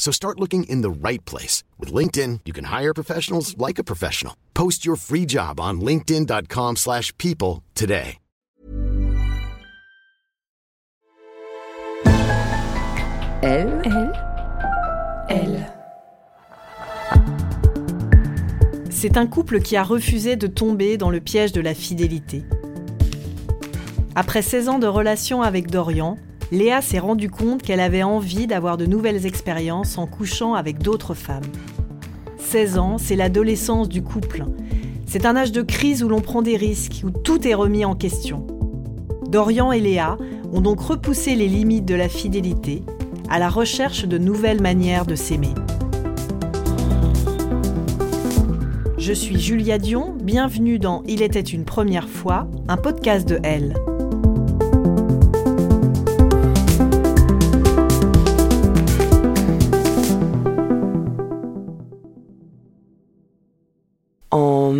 So start looking in the right place. With LinkedIn, you can hire professionals like a professional. Post your free job on linkedin.com slash people today. Elle, elle, elle. C'est un couple qui a refusé de tomber dans le piège de la fidélité. Après 16 ans de relation avec Dorian, Léa s'est rendue compte qu'elle avait envie d'avoir de nouvelles expériences en couchant avec d'autres femmes. 16 ans, c'est l'adolescence du couple. C'est un âge de crise où l'on prend des risques, où tout est remis en question. Dorian et Léa ont donc repoussé les limites de la fidélité à la recherche de nouvelles manières de s'aimer. Je suis Julia Dion, bienvenue dans Il était une première fois, un podcast de Elle.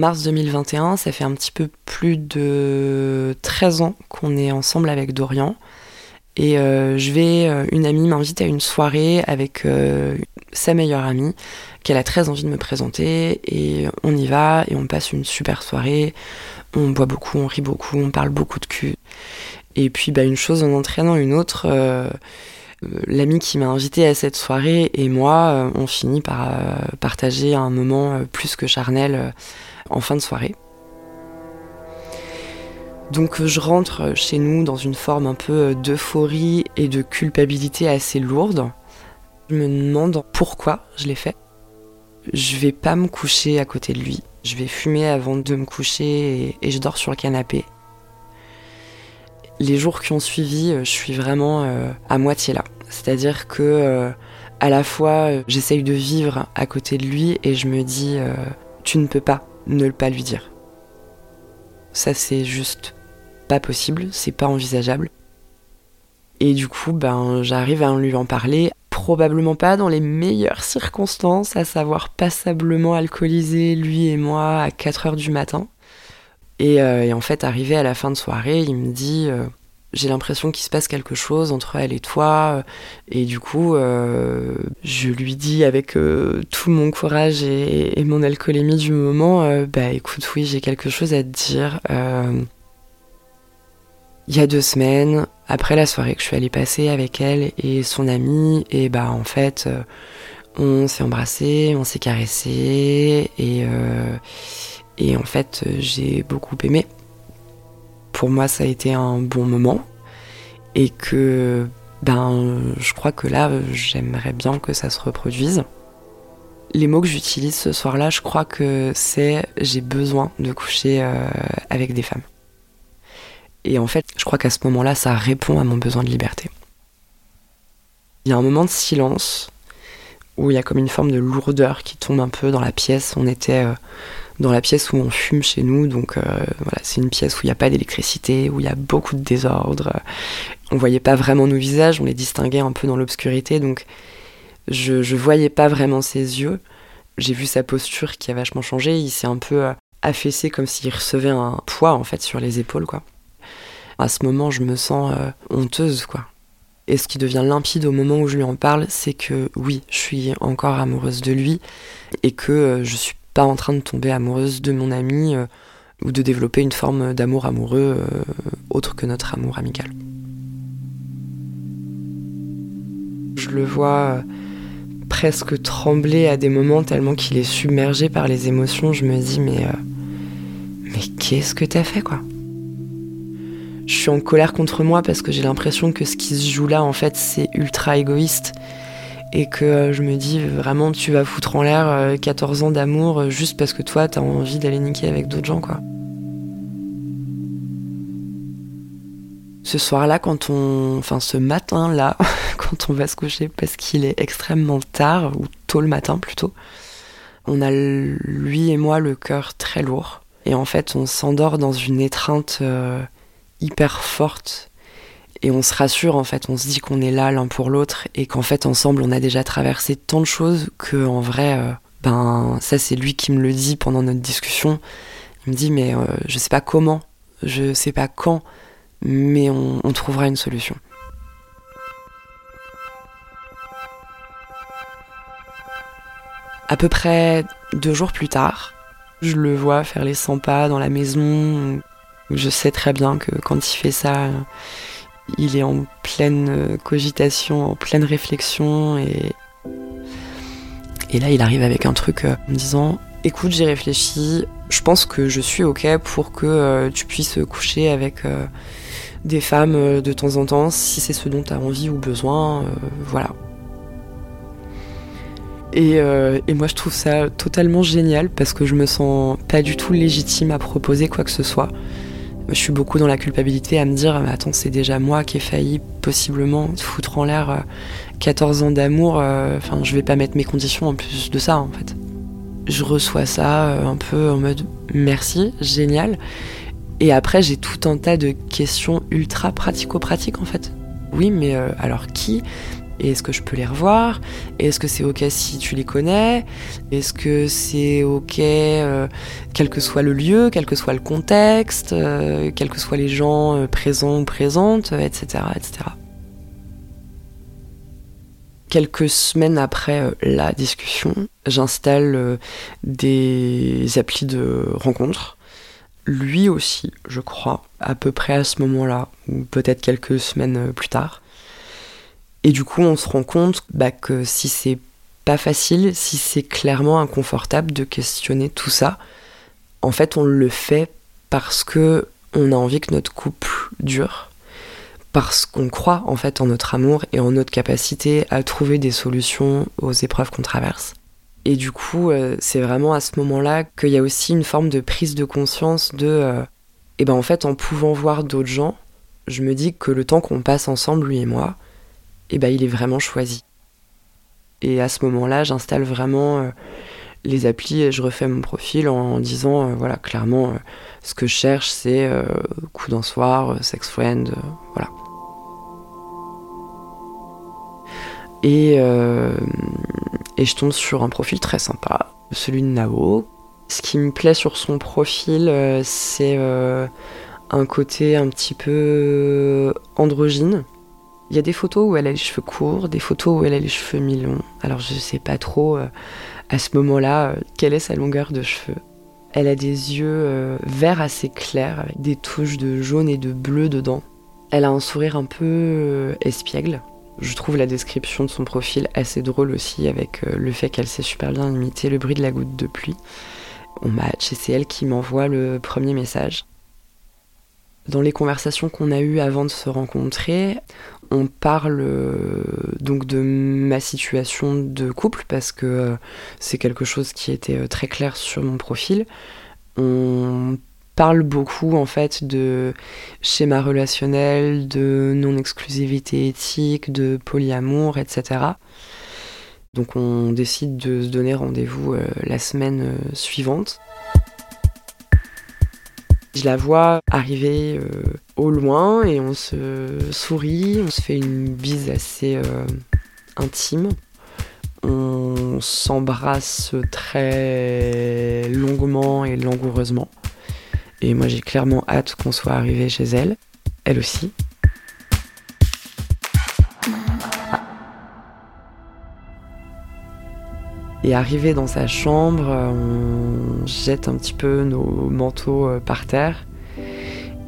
Mars 2021, ça fait un petit peu plus de 13 ans qu'on est ensemble avec Dorian. Et euh, je vais, euh, une amie m'invite à une soirée avec euh, sa meilleure amie, qu'elle a très envie de me présenter. Et on y va et on passe une super soirée. On boit beaucoup, on rit beaucoup, on parle beaucoup de cul. Et puis bah, une chose en entraînant une autre, l'amie qui m'a invité à cette soirée et moi, on finit par partager un moment plus que charnel en fin de soirée. Donc je rentre chez nous dans une forme un peu d'euphorie et de culpabilité assez lourde. Je me demande pourquoi je l'ai fait. Je vais pas me coucher à côté de lui. Je vais fumer avant de me coucher et, je dors sur le canapé. Les jours qui ont suivi, je suis vraiment euh, à moitié là. C'est-à-dire que euh, à la fois j'essaye de vivre à côté de lui et je me dis euh, tu ne peux pas ne pas lui dire. Ça c'est juste pas possible, c'est pas envisageable. Et du coup, ben, j'arrive à lui en parler, probablement pas dans les meilleures circonstances, à savoir passablement alcoolisé, lui et moi, à 4 heures du matin. Et, euh, en fait, arrivé à la fin de soirée, il me dit euh, J'ai l'impression qu'il se passe quelque chose entre elle et toi. Et du coup, euh, je lui dis avec tout mon courage et, mon alcoolémie du moment Bah écoute, oui, j'ai quelque chose à te dire il y a deux semaines, après la soirée que je suis allée passer avec elle et son amie, et bah en fait, euh, on s'est embrassé, on s'est caressé, et, euh, et en fait, j'ai beaucoup aimé. Pour moi, ça a été un bon moment, et que ben, je crois que là, j'aimerais bien que ça se reproduise. Les mots que j'utilise ce soir-là, je crois que c'est j'ai besoin de coucher euh, avec des femmes. Et en fait, je crois qu'à ce moment-là, ça répond à mon besoin de liberté. Il y a un moment de silence où il y a comme une forme de lourdeur qui tombe un peu dans la pièce. On était euh, dans la pièce où on fume chez nous, donc euh, voilà, c'est une pièce où il n'y a pas d'électricité, où il y a beaucoup de désordre. On voyait pas vraiment nos visages, on les distinguait un peu dans l'obscurité, donc je, je voyais pas vraiment ses yeux. J'ai vu sa posture qui a vachement changé, il s'est un peu euh, affaissé comme s'il recevait un poids en fait sur les épaules, quoi à ce moment, je me sens euh, honteuse, quoi. Et ce qui devient limpide au moment où je lui en parle, c'est que oui, je suis encore amoureuse de lui et que je suis pas en train de tomber amoureuse de mon ami euh, ou de développer une forme d'amour amoureux autre que notre amour amical. Je le vois presque trembler à des moments tellement qu'il est submergé par les émotions. Je me dis, mais, euh, mais qu'est-ce que t'as fait, quoi? Je suis en colère contre moi parce que j'ai l'impression que ce qui se joue là, en fait, c'est ultra égoïste. Et que euh, je me dis, vraiment, tu vas foutre en l'air 14 ans d'amour juste parce que toi, t'as envie d'aller niquer avec d'autres gens, quoi. ce soir-là, quand on, enfin ce matin-là, quand on va se coucher, parce qu'il est extrêmement tard ou tôt le matin plutôt, on a lui et moi le cœur très lourd et en fait on s'endort dans une étreinte euh, hyper forte et on se rassure en fait, on se dit qu'on est là l'un pour l'autre et qu'en fait ensemble on a déjà traversé tant de choses que en vrai, euh, ben ça c'est lui qui me le dit pendant notre discussion. Il me dit mais euh, je sais pas comment, je sais pas quand mais on, trouvera une solution. À peu près deux jours plus tard, je le vois faire les 100 pas dans la maison. Je sais très bien que quand il fait ça, il est en pleine cogitation, en pleine réflexion. Et, et là, il arrive avec un truc en me disant Écoute, j'ai réfléchi. Je pense que je suis OK pour que euh, tu puisses coucher avec euh, des femmes euh, de temps en temps, si c'est ce dont tu as envie ou besoin, euh, voilà. Et, euh, et, moi je trouve ça totalement génial parce que je me sens pas du tout légitime à proposer quoi que ce soit. Je suis beaucoup dans la culpabilité à me dire mais attends c'est déjà moi qui ai failli possiblement foutre en l'air 14 ans d'amour, enfin je vais pas mettre mes conditions en plus de ça en fait. Je reçois ça un peu en mode merci, génial. Et après, j'ai tout un tas de questions ultra pratico-pratiques en fait. Oui, mais euh, alors qui Est-ce que je peux les revoir? Est-ce que c'est ok si tu les connais? Est-ce que c'est ok euh, quel que soit le lieu, quel que soit le contexte, euh, quels que soient les gens présents ou présentes, etc., etc. Quelques semaines après la discussion, j'installe des applis de rencontres lui aussi, je crois, à peu près à ce moment-là, ou peut-être quelques semaines euh, plus tard. Et du coup, on se rend compte bah, que si c'est pas facile, si c'est clairement inconfortable de questionner tout ça, en fait, on le fait parce que on a envie que notre couple dure, parce qu'on croit en fait en notre amour et en notre capacité à trouver des solutions aux épreuves qu'on traverse. Et du coup, euh, c'est vraiment à ce moment-là qu'il y a aussi une forme de prise de conscience de, euh, eh ben en fait, en pouvant voir d'autres gens, je me dis que le temps qu'on passe ensemble, lui et moi, eh ben il est vraiment choisi. Et à ce moment-là, j'installe vraiment euh, les applis et je refais mon profil en, disant, voilà, clairement, ce que je cherche, c'est coup d'un soir, sex friend, voilà. Et et je tombe sur un profil très sympa, celui de Nao. Ce qui me plaît sur son profil, euh, c'est euh, un côté un petit peu euh, androgyne. Il y a des photos où elle a les cheveux courts, des photos où elle a les cheveux mi-longs. Alors je sais pas trop à ce moment-là quelle est sa longueur de cheveux. Elle a des yeux verts assez clairs avec des touches de jaune et de bleu dedans. Elle a un sourire un peu espiègle. Je trouve la description de son profil assez drôle aussi avec euh, le fait qu'elle sait super bien imiter le bruit de la goutte de pluie. On match et c'est elle qui m'envoie le premier message. Dans les conversations qu'on a eues avant de se rencontrer, on parle euh, donc de ma situation de couple parce que euh, c'est quelque chose qui était très clair sur mon profil. On parle beaucoup en fait de schéma relationnel, de non-exclusivité éthique, de polyamour, etc. Donc on décide de se donner rendez-vous euh, la semaine euh, suivante. Je la vois arriver euh, au loin et on se sourit, on se fait une bise assez intime. On s'embrasse très longuement et langoureusement. Et moi, j'ai clairement hâte qu'on soit arrivé chez elle, elle aussi. Et arrivé dans sa chambre, on jette un petit peu nos manteaux euh, par terre.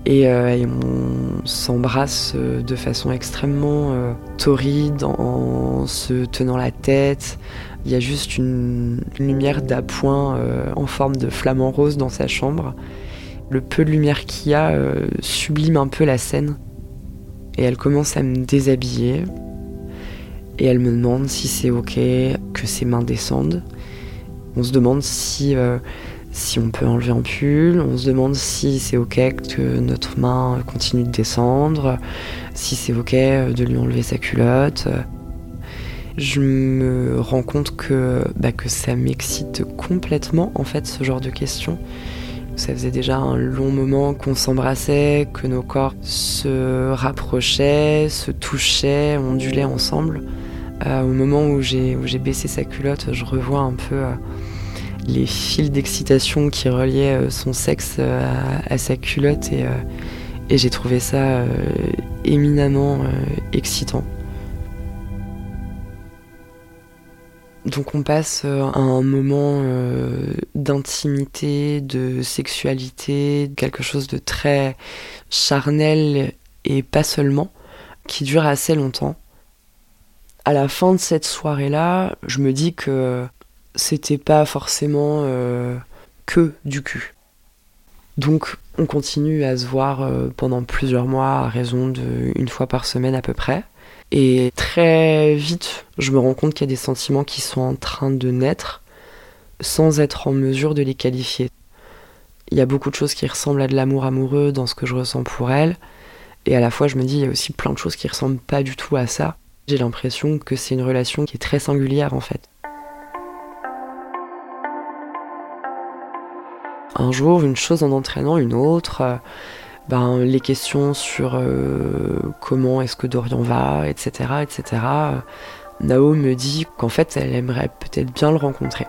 Et, on s'embrasse de façon extrêmement torride en se tenant la tête. Il y a juste une, lumière d'appoint en forme de flamant rose dans sa chambre. Le peu de lumière qu'il y a sublime un peu la scène. Et elle commence à me déshabiller. Et elle me demande si c'est ok que ses mains descendent. On se demande si, euh, si on peut enlever un pull. On se demande si c'est ok que notre main continue de descendre. Si c'est ok de lui enlever sa culotte. Je me rends compte que, bah, que ça m'excite complètement en fait ce genre de questions. Ça faisait déjà un long moment qu'on s'embrassait, que nos corps se rapprochaient, se touchaient, ondulaient ensemble. Euh, au moment où j'ai baissé sa culotte, je revois un peu euh, les fils d'excitation qui reliaient euh, son sexe à, sa culotte et, j'ai trouvé ça éminemment excitant. Donc on passe euh, un moment d'intimité, de sexualité, quelque chose de très charnel et pas seulement, qui dure assez longtemps. À la fin de cette soirée-là, je me dis que c'était pas forcément euh, que du cul. Donc on continue à se voir pendant plusieurs mois à raison d'une fois par semaine à peu près. Et très vite, je me rends compte qu'il y a des sentiments qui sont en train de naître sans être en mesure de les qualifier. Il y a beaucoup de choses qui ressemblent à de l'amour amoureux dans ce que je ressens pour elle. Et à la fois, je me dis, il y a aussi plein de choses qui ressemblent pas du tout à ça. J'ai l'impression que c'est une relation qui est très singulière en fait. Un jour, une chose en entraînant une autre, ben, les questions sur euh, comment est-ce que Dorian va, etc., etc. Nao me dit qu'en fait, elle aimerait peut-être bien le rencontrer.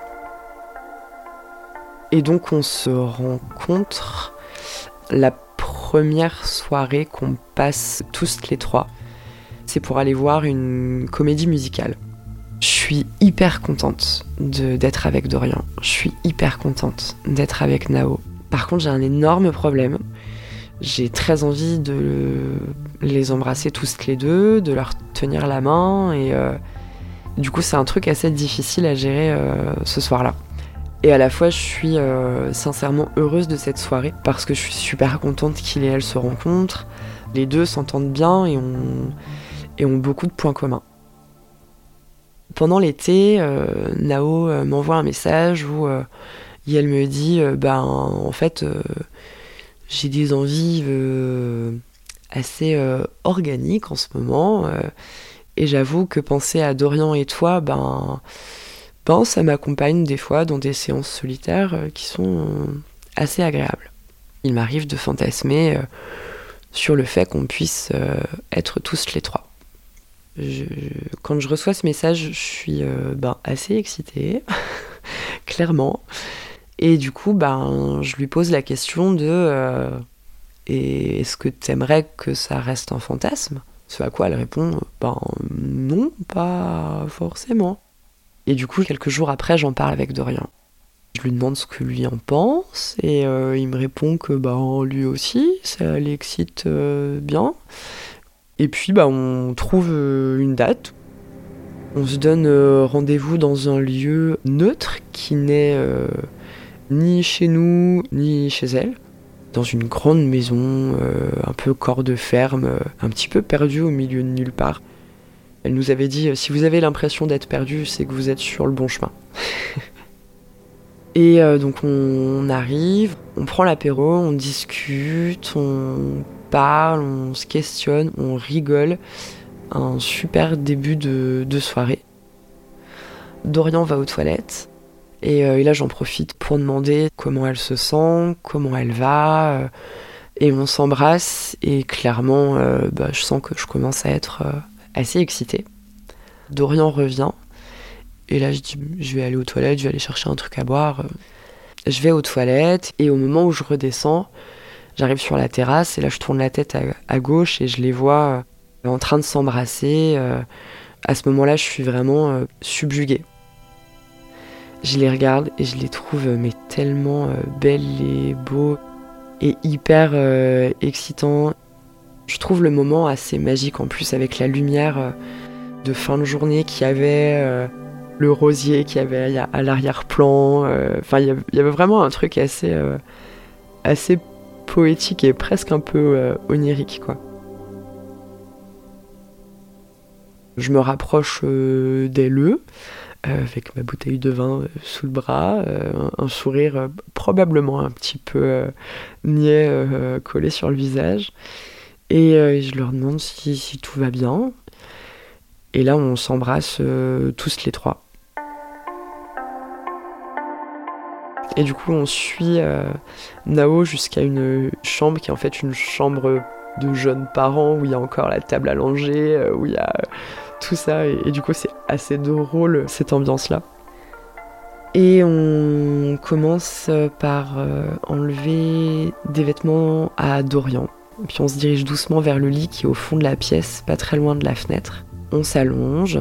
Et donc, on se rencontre la première soirée qu'on passe tous les trois. C'est pour aller voir une comédie musicale. Je suis hyper contente d'être avec Dorian. Je suis hyper contente d'être avec Nao. Par contre, j'ai un énorme problème j'ai très envie de les embrasser tous les deux, de leur tenir la main et euh, du coup c'est un truc assez difficile à gérer euh, ce soir-là. Et à la fois je suis euh, sincèrement heureuse de cette soirée parce que je suis super contente qu'il et elle se rencontrent. Les deux s'entendent bien et ont, et ont beaucoup de points communs. Pendant l'été, Nao m'envoie un message où elle me dit ben en fait j'ai des envies euh, assez euh, organiques en ce moment. Euh, et j'avoue que penser à Dorian et toi, ben, ben ça m'accompagne des fois dans des séances solitaires qui sont assez agréables. Il m'arrive de fantasmer sur le fait qu'on puisse être tous les trois. Quand je reçois ce message, je suis ben, assez excitée, clairement. Et du coup, ben, je lui pose la question de euh, est-ce que tu aimerais que ça reste un fantasme? Ce à quoi elle répond ben non, pas forcément. Et du coup, quelques jours après, j'en parle avec Dorian. Je lui demande ce que lui en pense et euh, il me répond que ben, lui aussi, ça l'excite euh, bien. Et puis ben, on trouve une date. On se donne rendez-vous dans un lieu neutre qui n'est ni chez nous, ni chez elle. Dans une grande maison, euh, un peu corps de ferme, euh, un petit peu perdue au milieu de nulle part. Elle nous avait dit si vous avez l'impression d'être perdu, c'est que vous êtes sur le bon chemin. Et euh, donc on arrive, on prend l'apéro, on discute, on on se questionne, on rigole. Un super début de, de soirée. Dorian va aux toilettes. Euh, et, là, j'en profite pour demander comment elle se sent, comment elle va. Euh, et on s'embrasse et clairement, euh, bah, je sens que je commence à être assez excitée. Dorian revient. Et là, je dis, je vais aller aux toilettes, je vais aller chercher un truc à boire. Je vais aux toilettes et au moment où je redescends, j'arrive sur la terrasse et là, je tourne la tête à, gauche et je les vois en train de s'embrasser. à ce moment-là, je suis vraiment subjuguée. Je les regarde et je les trouve mais tellement euh, belles et beaux. et hyper euh, excitant. Je trouve le moment assez magique en plus avec la lumière euh, de fin de journée qui avait euh, le rosier qui avait à l'arrière-plan. Enfin, il y avait vraiment un truc assez, assez poétique et presque un peu onirique, quoi. Je me rapproche d'elle avec ma bouteille de vin euh, sous le bras, euh, un sourire euh, probablement un petit peu niais collé sur le visage. Et je leur demande si, tout va bien. Et là, on s'embrasse tous les trois. Et du coup, on suit Nao jusqu'à une chambre qui est en fait une chambre de jeunes parents où il y a encore la table à langer, où il y a tout ça. Et, du coup, c'est assez drôle cette ambiance-là. Et on commence par euh, enlever des vêtements à Dorian. Puis on se dirige doucement vers le lit qui est au fond de la pièce, pas très loin de la fenêtre. On s'allonge.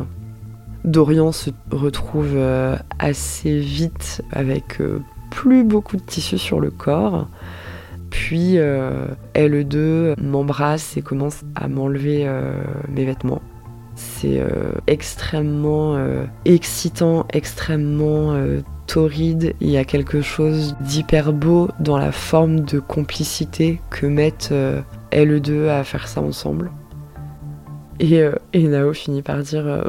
Dorian se retrouve euh, assez vite avec euh, plus beaucoup de tissu sur le corps. Puis elle deux m'embrasse et commence à m'enlever mes vêtements. C'est euh, extrêmement euh, excitant, extrêmement euh, torride. Il y a quelque chose d'hyper beau dans la forme de complicité que mettent elle deux à faire ça ensemble. Et, Nao finit par dire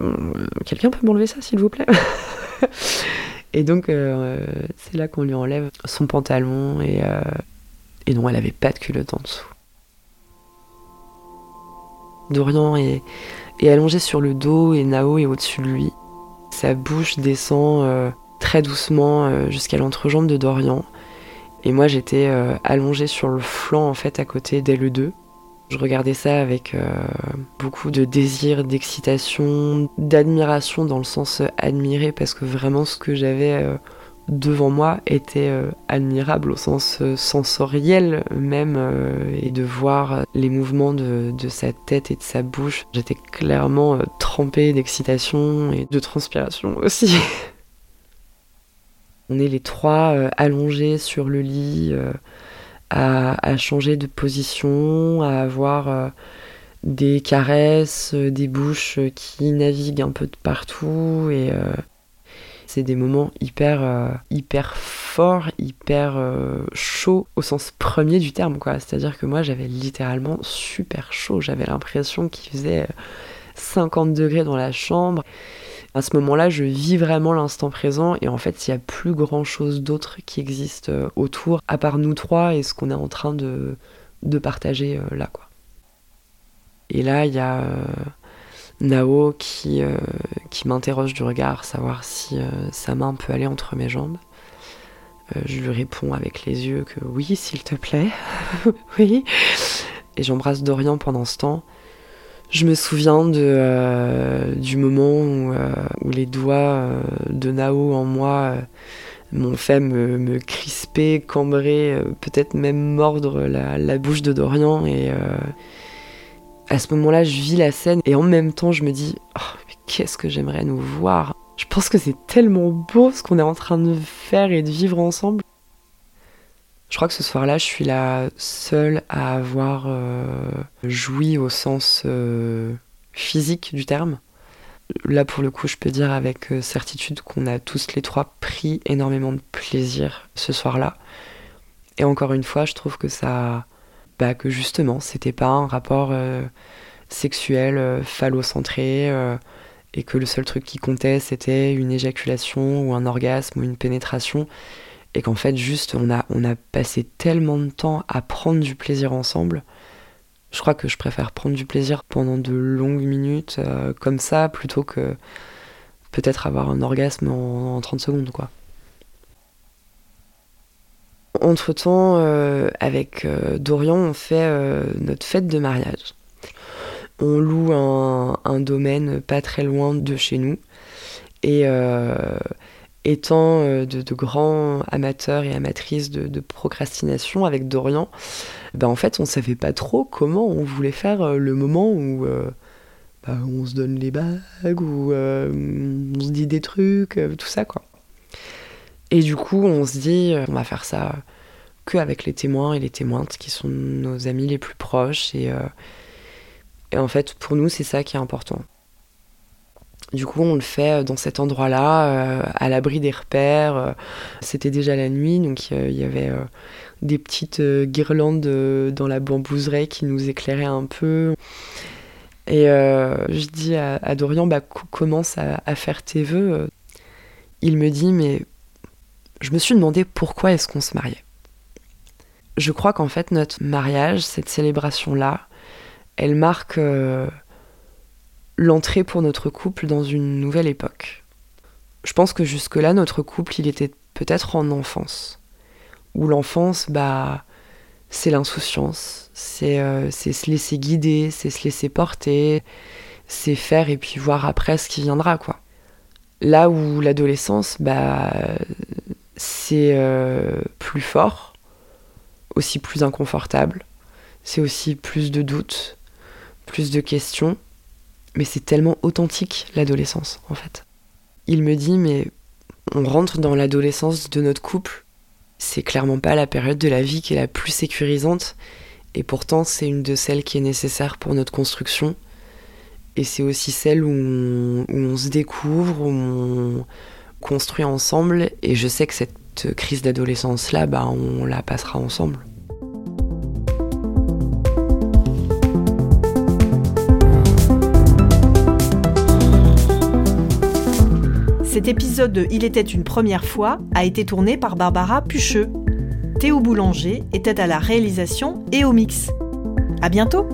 Quelqu'un peut m'enlever ça, s'il vous plaît? Et donc, c'est là qu'on lui enlève son pantalon et, non, elle avait pas de culotte en dessous. Dorian est allongé sur le dos et Nao est au-dessus de lui. Sa bouche descend euh, très doucement euh, jusqu'à l'entrejambe de Dorian. Et moi j'étais euh, allongée sur le flanc en fait à côté d'elle deux. Je regardais ça avec beaucoup de désir, d'excitation, d'admiration dans le sens admiré parce que vraiment ce que j'avais devant moi était euh, admirable au sens euh, sensoriel même euh, et de voir les mouvements de, sa tête et de sa bouche. J'étais clairement trempée d'excitation et de transpiration aussi. On est les trois allongés sur le lit à, changer de position, à avoir des caresses, des bouches qui naviguent un peu de partout et c'est des moments hyper, euh, hyper forts, hyper euh, chauds au sens premier du terme, quoi. C'est-à-dire que moi, j'avais littéralement super chaud. J'avais l'impression qu'il faisait 50 degrés dans la chambre. À ce moment-là, je vis vraiment l'instant présent et en fait, il n'y a plus grand-chose d'autre qui existe euh, autour, à part nous trois et ce qu'on est en train de, partager là, quoi. Et là, il y a Nao qui, euh, m'interroge du regard, savoir si euh, sa main peut aller entre mes jambes. Euh, je lui réponds avec les yeux que oui, s'il te plaît, oui. Et j'embrasse Dorian pendant ce temps. Je me souviens de, du moment où, les doigts de Nao en moi m'ont fait me, crisper, cambrer, peut-être même mordre la, la, bouche de Dorian et à ce moment-là, je vis la scène et en même temps, je me dis oh, qu'est-ce que j'aimerais nous voir? Je pense que c'est tellement beau ce qu'on est en train de faire et de vivre ensemble. Je crois que ce soir-là, je suis la seule à avoir euh, joui au sens euh, physique du terme. Là, pour le coup, je peux dire avec euh, certitude qu'on a tous les trois pris énormément de plaisir ce soir-là. Et encore une fois, je trouve que ça bah, que justement, c'était pas un rapport sexuel phallocentré et que le seul truc qui comptait c'était une éjaculation ou un orgasme ou une pénétration et qu'en fait juste on a, on a passé tellement de temps à prendre du plaisir ensemble. Je crois que je préfère prendre du plaisir pendant de longues minutes comme ça plutôt que peut-être avoir un orgasme en, en 30 secondes quoi. Entre-temps, euh, avec euh, Dorian, on fait euh, notre fête de mariage. On loue un, domaine pas très loin de chez nous. Et étant de, grands amateurs et amatrices de, procrastination avec Dorian, ben en fait, on savait pas trop comment on voulait faire le moment où bah, on se donne les bagues, où on se dit des trucs, tout ça, quoi. Et du coup, on se dit, on va faire ça que avec les témoins et les témointes qui sont nos amis les plus proches. Et en fait, pour nous, c'est ça qui est important. Du coup, on le fait dans cet endroit-là, à l'abri des repères. C'était déjà la nuit, donc il y avait des petites guirlandes dans la bambouseraie qui nous éclairaient un peu. Et euh, je dis à, Dorian, bah, commence à, faire tes vœux. Il me dit, mais je me suis demandé pourquoi est-ce qu'on se mariait. Je crois qu'en fait, notre mariage, cette célébration-là, elle marque euh, l'entrée pour notre couple dans une nouvelle époque. Je pense que jusque-là, notre couple, il était peut-être en enfance. Où l'enfance, bah, c'est l'insouciance, euh, c'est se laisser guider, c'est se laisser porter, c'est faire et puis voir après ce qui viendra, quoi. Là où l'adolescence, bah, c'est euh, plus fort, aussi plus inconfortable, c'est aussi plus de doutes, plus de questions, mais c'est tellement authentique l'adolescence, en fait. Il me dit, mais on rentre dans l'adolescence de notre couple c'est clairement pas la période de la vie qui est la plus sécurisante. Et pourtant, c'est une de celles qui est nécessaire pour notre construction. Et c'est aussi celle où on, se découvre, où on construit ensemble. Et je sais que cette crise d'adolescence-là, bah, on la passera ensemble. Cet épisode de Il était une première fois a été tourné par Barbara Pucheux. Théo Boulanger était à la réalisation et au mix. À bientôt!